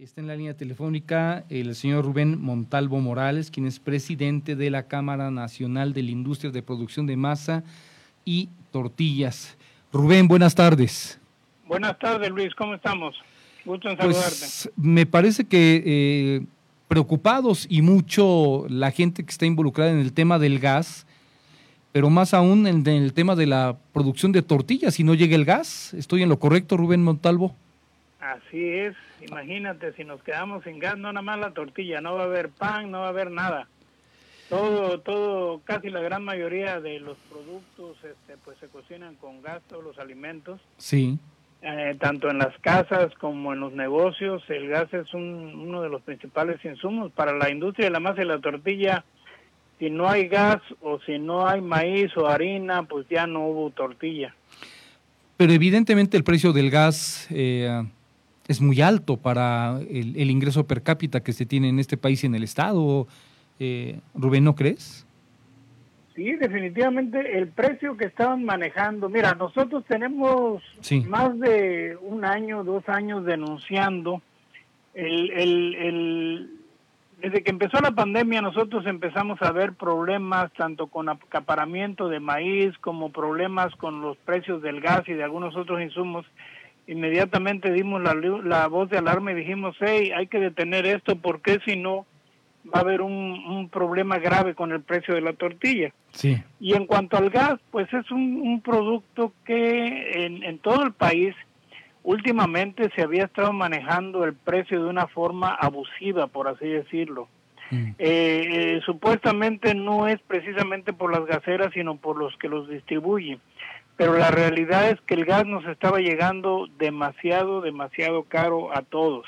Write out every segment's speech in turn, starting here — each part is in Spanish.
Está en la línea telefónica el señor Rubén Montalvo Morales, quien es presidente de la Cámara Nacional de la Industria de Producción de Masa y Tortillas. Rubén, buenas tardes. Buenas tardes, Luis, ¿cómo estamos? Gusto en pues, saludarte. me parece que eh, preocupados y mucho la gente que está involucrada en el tema del gas, pero más aún en el tema de la producción de tortillas, si no llega el gas. ¿Estoy en lo correcto, Rubén Montalvo? Así es, imagínate, si nos quedamos sin gas, no nada más la tortilla, no va a haber pan, no va a haber nada. Todo, todo, casi la gran mayoría de los productos este, pues se cocinan con gas, todos los alimentos. Sí. Eh, tanto en las casas como en los negocios, el gas es uno de los principales insumos para la industria de la masa y la tortilla. Si no hay gas o si no hay maíz o harina, pues ya no hubo tortilla. Pero evidentemente el precio del gas eh, es muy alto para el, ingreso per cápita que se tiene en este país y en el Estado. Eh, Rubén, ¿no crees? Sí, definitivamente el precio que estaban manejando. Mira, nosotros tenemos más de un año, dos años denunciando el, el, el, desde que empezó la pandemia nosotros empezamos a ver problemas tanto con acaparamiento de maíz como problemas con los precios del gas y de algunos otros insumos inmediatamente dimos la, la voz de alarma y dijimos, hey, hay que detener esto porque si no va a haber un, un, problema grave con el precio de la tortilla. Sí. Y en cuanto al gas, pues es un, un producto que en, en, todo el país últimamente se había estado manejando el precio de una forma abusiva, por así decirlo. Mm. Eh, eh, supuestamente no es precisamente por las gaseras, sino por los que los distribuyen pero la realidad es que el gas nos estaba llegando demasiado, demasiado caro a todos.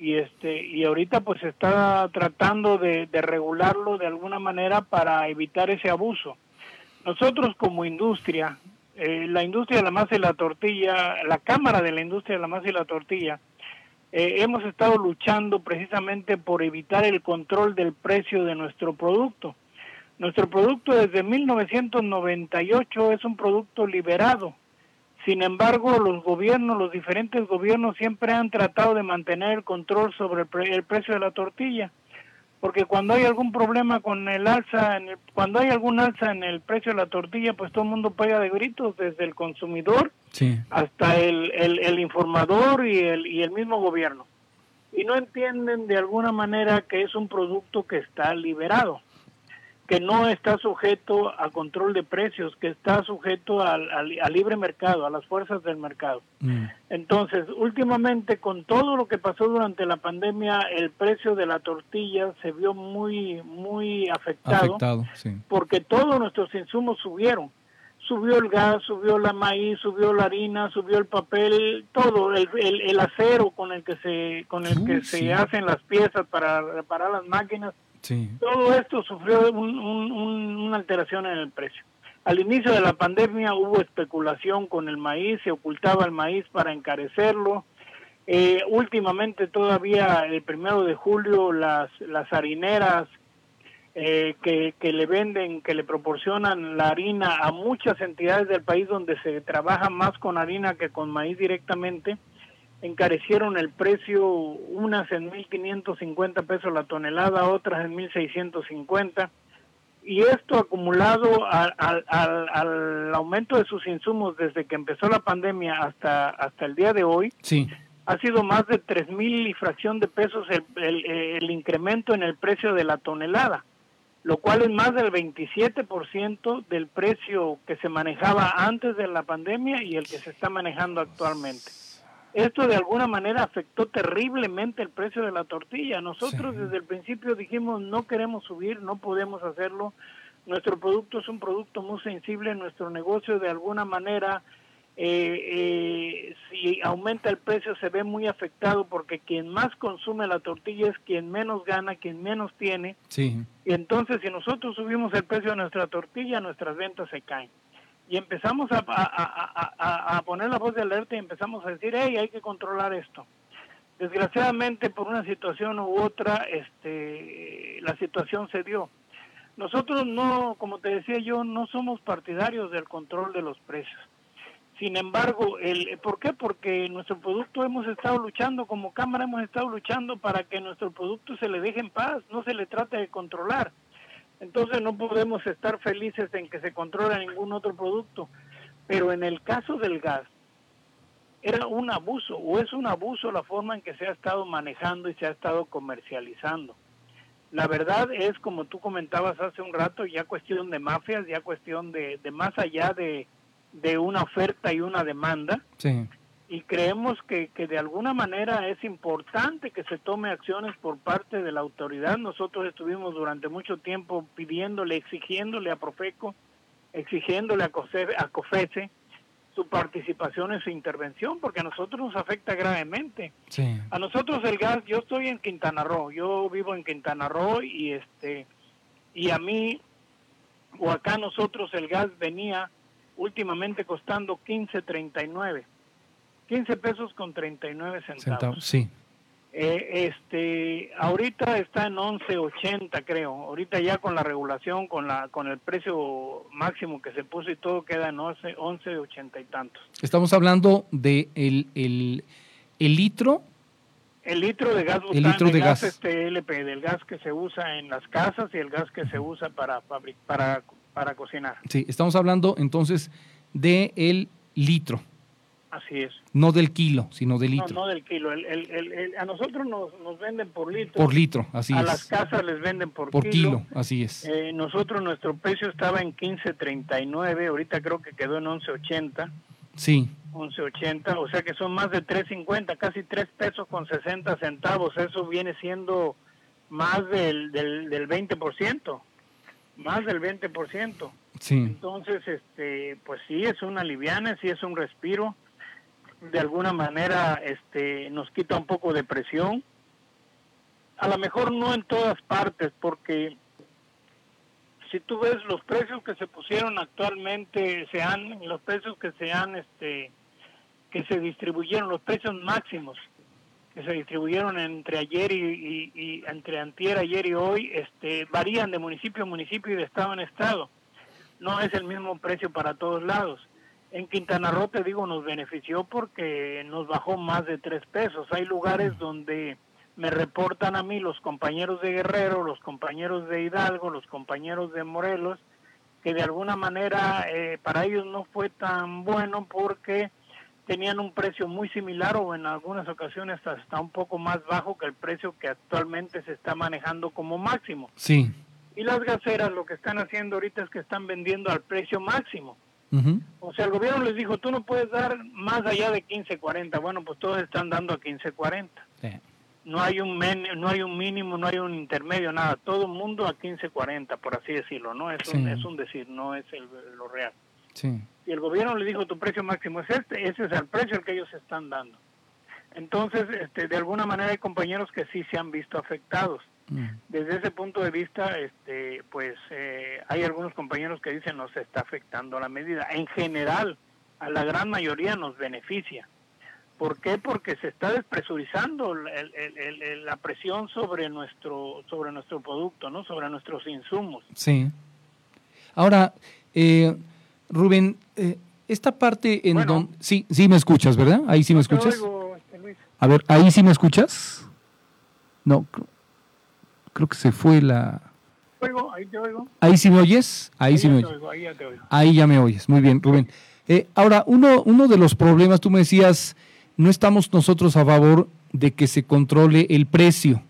Y este y ahorita pues está tratando de, regularlo de alguna manera para evitar ese abuso. Nosotros como industria, eh, la industria de la masa y la tortilla, la Cámara de la Industria de la Masa y la Tortilla, eh, hemos estado luchando precisamente por evitar el control del precio de nuestro producto. Nuestro producto desde 1998 es un producto liberado. Sin embargo, los gobiernos, los diferentes gobiernos siempre han tratado de mantener el control sobre el, precio de la tortilla, porque cuando hay algún problema con el alza, en cuando hay algún alza en el precio de la tortilla, pues todo el mundo pega de gritos, desde el consumidor hasta el, el, el informador y el, y el mismo gobierno. Y no entienden de alguna manera que es un producto que está liberado que no está sujeto a control de precios, que está sujeto al, libre mercado, a las fuerzas del mercado. Mm. Entonces, últimamente, con todo lo que pasó durante la pandemia, el precio de la tortilla se vio muy, muy afectado, porque todos nuestros insumos subieron. Subió el gas, subió la maíz, subió la harina, subió el papel, todo, el, el, acero con el que se, con el que se hacen las piezas para reparar las máquinas todo esto sufrió una alteración en el precio. Al inicio de la pandemia hubo especulación con el maíz, se ocultaba el maíz para encarecerlo. Eh, últimamente todavía el primero de julio las, las harineras eh, que, que le venden, que le proporcionan la harina a muchas entidades del país donde se trabaja más con harina que con maíz directamente, encarecieron el precio, unas en 1.550 pesos la tonelada, otras en 1.650. Y esto acumulado al, aumento de sus insumos desde que empezó la pandemia hasta, hasta el día de hoy, sí. ha sido más de 3.000 y fracción de pesos el, el incremento en el precio de la tonelada, lo cual es más del 27% del precio que se manejaba antes de la pandemia y el que se está manejando actualmente. Esto de alguna manera afectó terriblemente el precio de la tortilla. Nosotros desde el principio dijimos no queremos subir, no podemos hacerlo. Nuestro producto es un producto muy sensible, nuestro negocio de alguna manera, eh, eh, si aumenta el precio se ve muy afectado porque quien más consume la tortilla es quien menos gana, quien menos tiene. Sí. Y entonces si nosotros subimos el precio de nuestra tortilla, nuestras ventas se caen y empezamos a, a, a, poner la voz de alerta y empezamos a decir, hey, hay que controlar esto. Desgraciadamente, por una situación u otra, este, la situación se dio. Nosotros no, como te decía yo, no somos partidarios del control de los precios. Sin embargo, el, ¿por qué? Porque nuestro producto hemos estado luchando, como Cámara hemos estado luchando para que nuestro producto se le deje en paz, no se le trate de controlar. Entonces no podemos estar felices en que se controla ningún otro producto. Pero en el caso del gas, era un abuso o es un abuso la forma en que se ha estado manejando y se ha estado comercializando. La verdad es, como tú comentabas hace un rato, ya cuestión de mafias, ya cuestión de, de más allá de, de una oferta y una demanda. Sí. Y creemos que, que de alguna manera es importante que se tome acciones por parte de la autoridad. Nosotros estuvimos durante mucho tiempo pidiéndole, exigiéndole a Profeco, exigiéndole a, a COFESE su participación en su intervención, porque a nosotros nos afecta gravemente. Sí. A nosotros el gas, yo estoy en Quintana Roo, yo vivo en Quintana Roo y este y a mí o acá nosotros el gas venía últimamente costando 15.39. 15 pesos con 39 centavos. Centavos, sí. Eh, este, ahorita está en 11.80 creo. Ahorita ya con la regulación, con la con el precio máximo que se puso y todo queda en 11, 11.80 y tantos. Estamos hablando de el, el, el litro. El litro de gas El litro de gas. este LP, del gas que se usa en las casas y el gas que se usa para para para cocinar. Sí, estamos hablando entonces de el litro, Así es. no del kilo, sino del No, litro. no del kilo. El, el- el- a nosotros nos, nos venden por litro. Por litro, así a es. las casas les venden por, Por kilo, así es. Eh, nosotros nuestro precio estaba en 15.39, ahorita creo que quedó en 11.80, Sí, 11.80, o sea que son más de 3.50, casi 3 pesos con 60 centavos, eso viene siendo más del, del, del 20%, más del 20%. sí. Entonces, este, pues sí es una liviana, sí es un respiro. De alguna manera, este, nos quita un poco de presión. A lo mejor no en todas partes, porque si tú ves los precios que se pusieron actualmente, se han, los precios que se han, este, que se distribuyeron, los precios máximos que se distribuyeron entre ayer y, y- entre antier, ayer y hoy, este, varían de municipio a municipio y de estado en estado no es el mismo precio para todos lados. En Quintana Roo, te digo, nos benefició porque nos bajó más de tres pesos. Hay lugares donde me reportan a mí los compañeros de Guerrero, los compañeros de Hidalgo, los compañeros de Morelos, que de alguna manera eh, para ellos no fue tan bueno porque tenían un precio muy similar o en algunas ocasiones hasta un poco más bajo que el precio que actualmente se está manejando como máximo. Sí. Y las gaseras lo que están haciendo ahorita es que están vendiendo al precio máximo. O sea, el gobierno les dijo, tú no puedes dar más allá de 15.40. Bueno, pues todos están dando a 15.40. Sí. No hay un men- no hay un mínimo, no hay un intermedio, nada. Todo el mundo a 15.40, por así decirlo, ¿no? Es un, es un decir, no es el- lo real. Sí. Y el gobierno le dijo, tu precio máximo es este, ese es el precio al que ellos están dando. Entonces, este, de alguna manera hay compañeros que sí se han visto afectados. Desde ese punto de vista, este, pues eh, hay algunos compañeros que dicen nos está afectando la medida. En general, a la gran mayoría nos beneficia. ¿Por qué? Porque se está despresurizando el- el- el- la presión sobre nuestro sobre nuestro producto, no, sobre nuestros insumos. Sí. Ahora, eh, Rubén, eh, esta parte en Bueno. donde... Sí, sí me escuchas, ¿verdad? Ahí sí me escuchas. oigo, este, Luis. A ver, ahí sí me escuchas. No, creo que se fue la... Oigo, ahí te oigo. Ahí sí me oyes. Ahí sí me oyes. oigo, ahí ya te oigo. Ahí ya me oyes. Muy bien, Rubén. Eh, ahora, uno, uno de los problemas, tú me decías, no estamos nosotros a favor de que se controle el precio.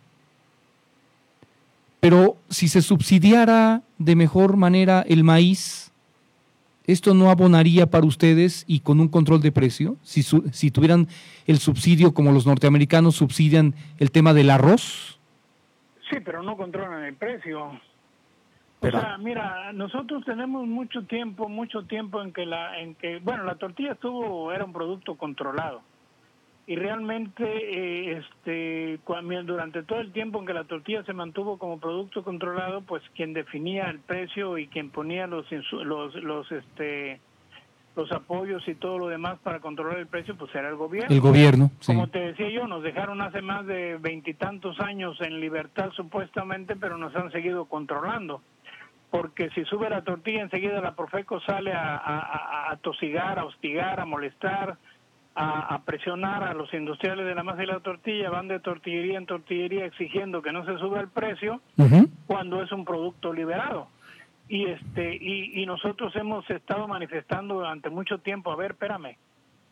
Pero si se subsidiara de mejor manera el maíz, ¿esto no abonaría para ustedes y con un control de precio? Si, si tuvieran el subsidio como los norteamericanos subsidian el tema del arroz. Sí, pero no controlan el precio. Pero- o sea, mira, nosotros tenemos mucho tiempo, mucho tiempo en que la, en que, bueno, la tortilla estuvo, era un producto controlado. Y realmente, eh, este, cua- durante todo el tiempo en que la tortilla se mantuvo como producto controlado, pues quien definía el precio y quien ponía los, los, los, este, los apoyos y todo lo demás para controlar el precio, pues era el gobierno. El gobierno, sí. Como te decía yo, nos dejaron hace más de veintitantos años en libertad supuestamente, pero nos han seguido controlando. porque si sube la tortilla enseguida la Profeco sale a, a, tosigar, a hostigar, a molestar, a, presionar a los industriales de la masa y la tortilla, van de tortillería en tortillería exigiendo que no se suba el precio cuando es un producto liberado. Y este y, nosotros hemos estado manifestando durante mucho tiempo, a ver, espérame,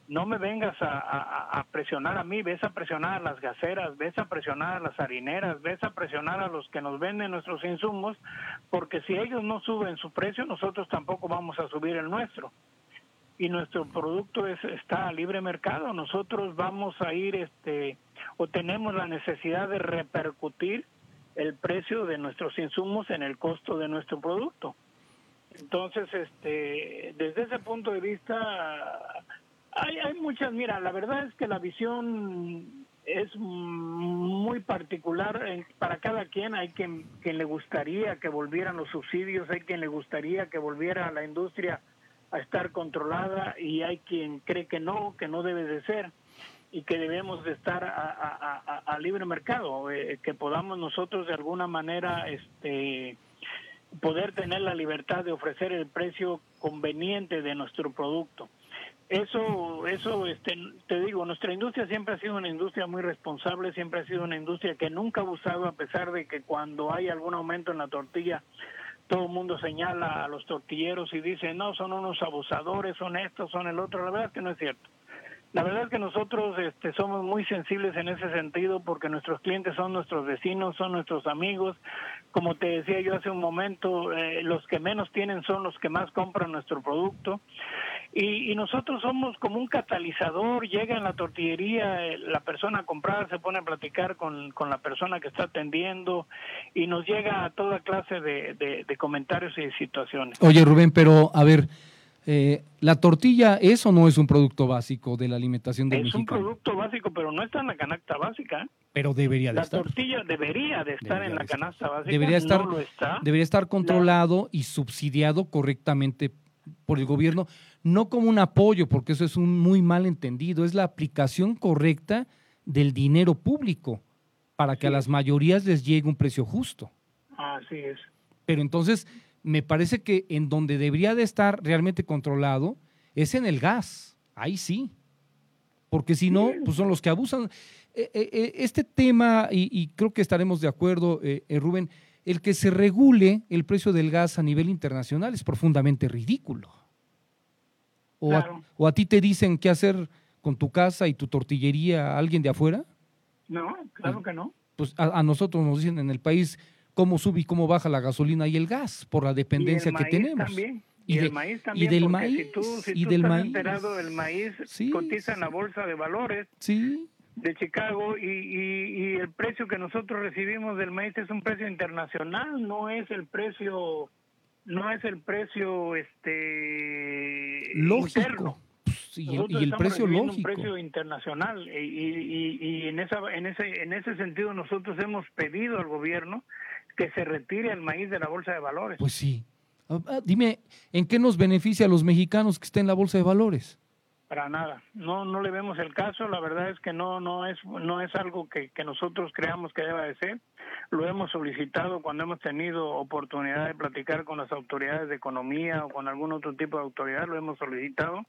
no me vengas a, presionar a mí, ves a presionar a las gaseras, ves a presionar a las harineras, ves a presionar a los que nos venden nuestros insumos, porque si ellos no suben su precio, nosotros tampoco vamos a subir el nuestro. Y nuestro producto es, está a libre mercado, nosotros vamos a ir, este, o tenemos la necesidad de repercutir el precio de nuestros insumos en el costo de nuestro producto. Entonces, este, desde ese punto de vista, hay, hay muchas, mira, la verdad es que la visión es muy particular para cada quien. Hay quien, quien le gustaría que volvieran los subsidios, hay quien le gustaría que volviera la industria a estar controlada y hay quien cree que no, que no debe de ser y que debemos de estar a, libre mercado, eh, que podamos nosotros de alguna manera este poder tener la libertad de ofrecer el precio conveniente de nuestro producto. Eso, eso, este, te digo, nuestra industria siempre ha sido una industria muy responsable, siempre ha sido una industria que nunca ha abusado, a pesar de que cuando hay algún aumento en la tortilla, todo el mundo señala a los tortilleros y dice, no, son unos abusadores, son estos, son el otro. La verdad es que no es cierto. La verdad es que nosotros este, somos muy sensibles en ese sentido porque nuestros clientes son nuestros vecinos, son nuestros amigos. Como te decía yo hace un momento, eh, los que menos tienen son los que más compran nuestro producto. Y, nosotros somos como un catalizador, llega en la tortillería, eh, la persona a comprar, se pone a platicar con, con la persona que está atendiendo y nos llega a toda clase de, de, comentarios y situaciones. Oye Rubén, pero a ver, eh, ¿la tortilla es o no es un producto básico de la alimentación del Es un producto básico, pero no está en la canasta básica. Pero debería de estar. La tortilla debería de estar en la canasta básica. Debería estar, Debería estar controlado y subsidiado correctamente por el gobierno no como un apoyo, porque eso es un muy mal entendido, es la aplicación correcta del dinero público para que a las mayorías les llegue un precio justo. Así es. Pero entonces, me parece que en donde debería de estar realmente controlado es en el gas, ahí sí, porque si no, pues son los que abusan. Eh, eh, eh, este tema, y, creo que estaremos de acuerdo, Rubén, el que se regule el precio del gas a nivel internacional es profundamente ridículo. O, a, ti te dicen qué hacer con tu casa y tu tortillería a alguien de afuera? No, claro que no. Pues a, nosotros nos dicen en el país cómo sube y cómo baja la gasolina y el gas por la dependencia que tenemos. También. Y, del maíz también. Y del maíz. Si tú, y del maíz. enterado, el maíz cotiza en la bolsa de valores. de Chicago y, y, el precio que nosotros recibimos del maíz es un precio internacional, no es el precio no es el precio este lógico y, el, precio lógico un precio internacional y, y, y, en esa en ese en ese sentido nosotros hemos pedido al gobierno que se retire el maíz de la bolsa de valores. Pues sí. Ah, ah, dime en qué nos beneficia a los mexicanos que estén en la bolsa de valores para nada. No no le vemos el caso. La verdad es que no no es no es algo que, que nosotros creamos que deba de ser. Lo hemos solicitado cuando hemos tenido oportunidad de platicar con las autoridades de economía o con algún otro tipo de autoridad lo hemos solicitado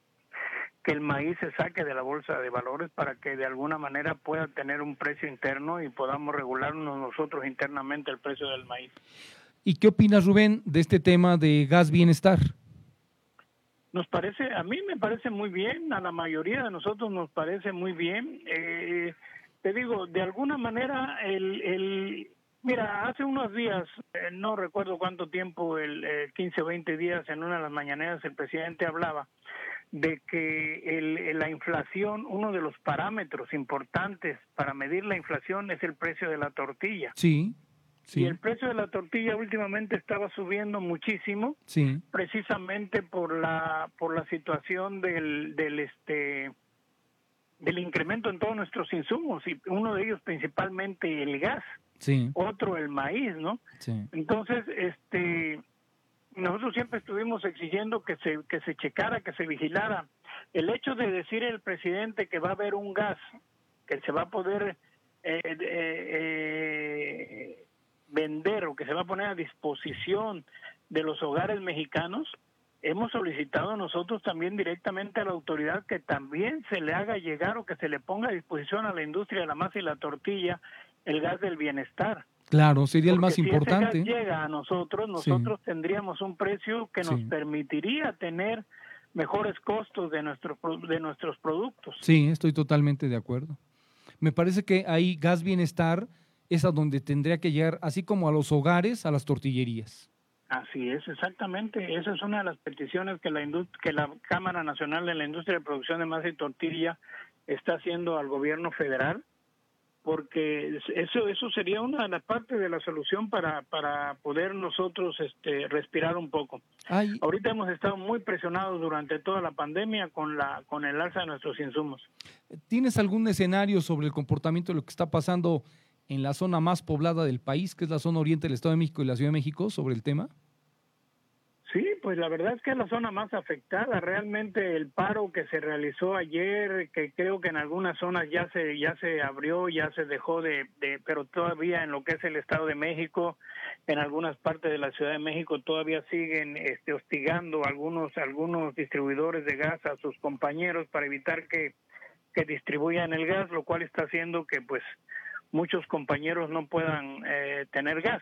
que el maíz se saque de la bolsa de valores para que de alguna manera pueda tener un precio interno y podamos regularnos nosotros internamente el precio del maíz. ¿Y qué opinas, Rubén, de este tema de gas bienestar? Nos parece, a mí me parece muy bien, a la mayoría de nosotros nos parece muy bien. Eh, te digo, de alguna manera, el, el mira, hace unos días, eh, no recuerdo cuánto tiempo, el 15 o 20 días, en una de las mañaneras, el presidente hablaba de que el, la inflación, uno de los parámetros importantes para medir la inflación es el precio de la tortilla. Sí. Y el precio de la tortilla últimamente estaba subiendo muchísimo, sí. precisamente por la por la situación del del este del incremento en todos nuestros insumos y uno de ellos principalmente el gas, sí. otro el maíz, ¿no? Sí. Entonces, este nosotros siempre estuvimos exigiendo que se que se checara, que se vigilara. El hecho de decir el presidente que va a haber un gas que se va a poder eh, eh, eh vender o que se va a poner a disposición de los hogares mexicanos, hemos solicitado nosotros también directamente a la autoridad que también se le haga llegar o que se le ponga a disposición a la industria de la masa y la tortilla el gas del bienestar. Claro, sería el más si importante. Ese gas llega a nosotros, nosotros tendríamos un precio que nos permitiría tener mejores costos de, nuestro, de nuestros productos. Sí, estoy totalmente de acuerdo. Me parece que ahí gas bienestar es a donde tendría que llegar, así como a los hogares, a las tortillerías. Así es, exactamente. Esa es una de las peticiones que la, que la Cámara Nacional de la Industria de Producción de Masa y Tortilla está haciendo al gobierno federal porque eso eso sería una de las partes de la solución para para poder nosotros este respirar un poco. Ahorita hemos estado muy presionados durante toda la pandemia con la con el alza de nuestros insumos. ¿Tienes algún escenario sobre el comportamiento de lo que está pasando en la zona más poblada del país, que es la zona oriente del Estado de México y la Ciudad de México, sobre el tema? Pues la verdad es que es la zona más afectada. Realmente el paro que se realizó ayer, que creo que en algunas zonas ya se ya se abrió, ya se dejó de, de, pero todavía en lo que es el Estado de México, en algunas partes de la Ciudad de México todavía siguen este, hostigando algunos algunos distribuidores de gas a sus compañeros para evitar que que distribuyan el gas, lo cual está haciendo que pues muchos compañeros no puedan eh, tener gas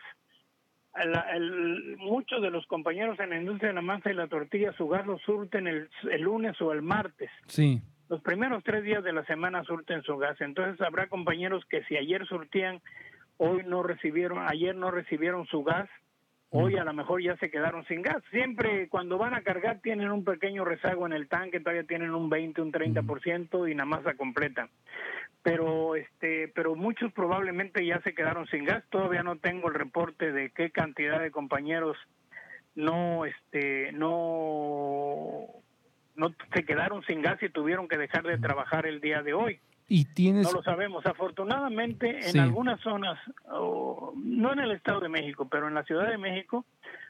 el, muchos de los compañeros en la industria de la masa y la tortilla su gas lo surten el, lunes o el martes. Sí. Los primeros tres días de la semana surten su gas. Entonces habrá compañeros que si ayer surtían, hoy no recibieron, ayer no recibieron su gas, hoy a lo mejor ya se quedaron sin gas. Siempre cuando van a cargar tienen un pequeño rezago en el tanque, todavía tienen un 20, un 30% y la masa completa pero este pero muchos probablemente ya se quedaron sin gas. Todavía no tengo el reporte de qué cantidad de compañeros no este no no se quedaron sin gas y tuvieron que dejar de trabajar el día de hoy. Y tienes no lo sabemos. Afortunadamente en algunas zonas no en el estado de México pero en la Ciudad de México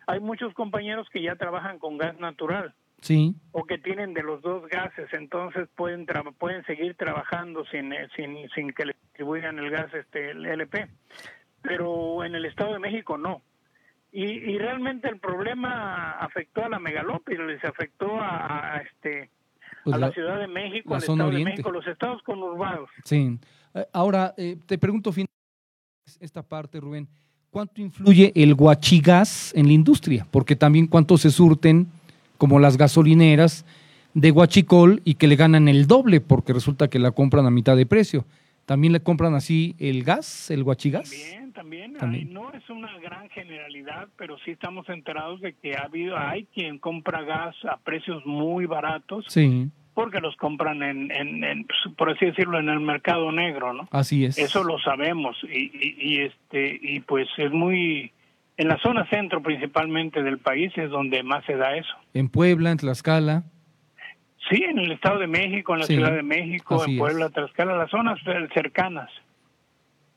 hay muchos compañeros que ya trabajan con gas natural sí. o que tienen de los dos gases, entonces pueden pueden seguir trabajando sin, eh, sin, sin que le distribuyan el gas este el LP. Pero en el Estado de México no. Y, y realmente el problema afectó a la megalópolis, afectó a, este pues a la, Ciudad de México, al Estado de México, los estados conurbados. Sí. Eh, ahora, eh, te pregunto esta parte, Rubén, ¿cuánto influye el guachigas en la industria? Porque también cuánto se surten como las gasolineras de Huachicol y que le ganan el doble porque resulta que la compran a mitad de precio. ¿También le compran así el gas, el guachigas? También, también. no es una gran generalidad, pero sí estamos enterados de que ha habido, hay quien compra gas a precios muy baratos. Sí. Porque los compran en, en, por así decirlo, en el mercado negro, ¿no? Así es. Eso lo sabemos y, y este y pues es muy en la zona centro principalmente del país es donde más se da eso. En Puebla, en Tlaxcala. Sí, en el Estado de México, en la Ciudad de México, en Puebla, Tlaxcala, las zonas cercanas.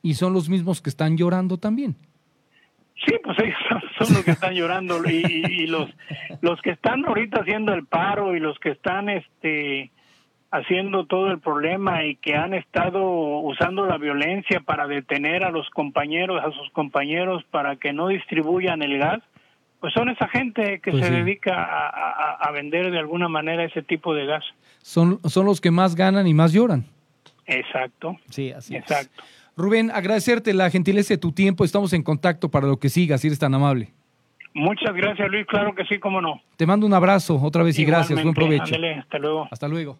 ¿Y son los mismos que están llorando también? Sí, pues ellos son, los que están llorando y, y, los los que están ahorita haciendo el paro y los que están este haciendo todo el problema y que han estado usando la violencia para detener a los compañeros, a sus compañeros para que no distribuyan el gas, pues son esa gente que pues se dedica a, vender de alguna manera ese tipo de gas. Son, son los que más ganan y más lloran. Exacto. Sí, así Exacto. Rubén, agradecerte la gentileza de tu tiempo. Estamos en contacto para lo que sigas, si eres tan amable. Muchas gracias, Luis. Claro que sí, cómo no. Te mando un abrazo otra vez y gracias. Buen provecho. hasta luego. Hasta luego.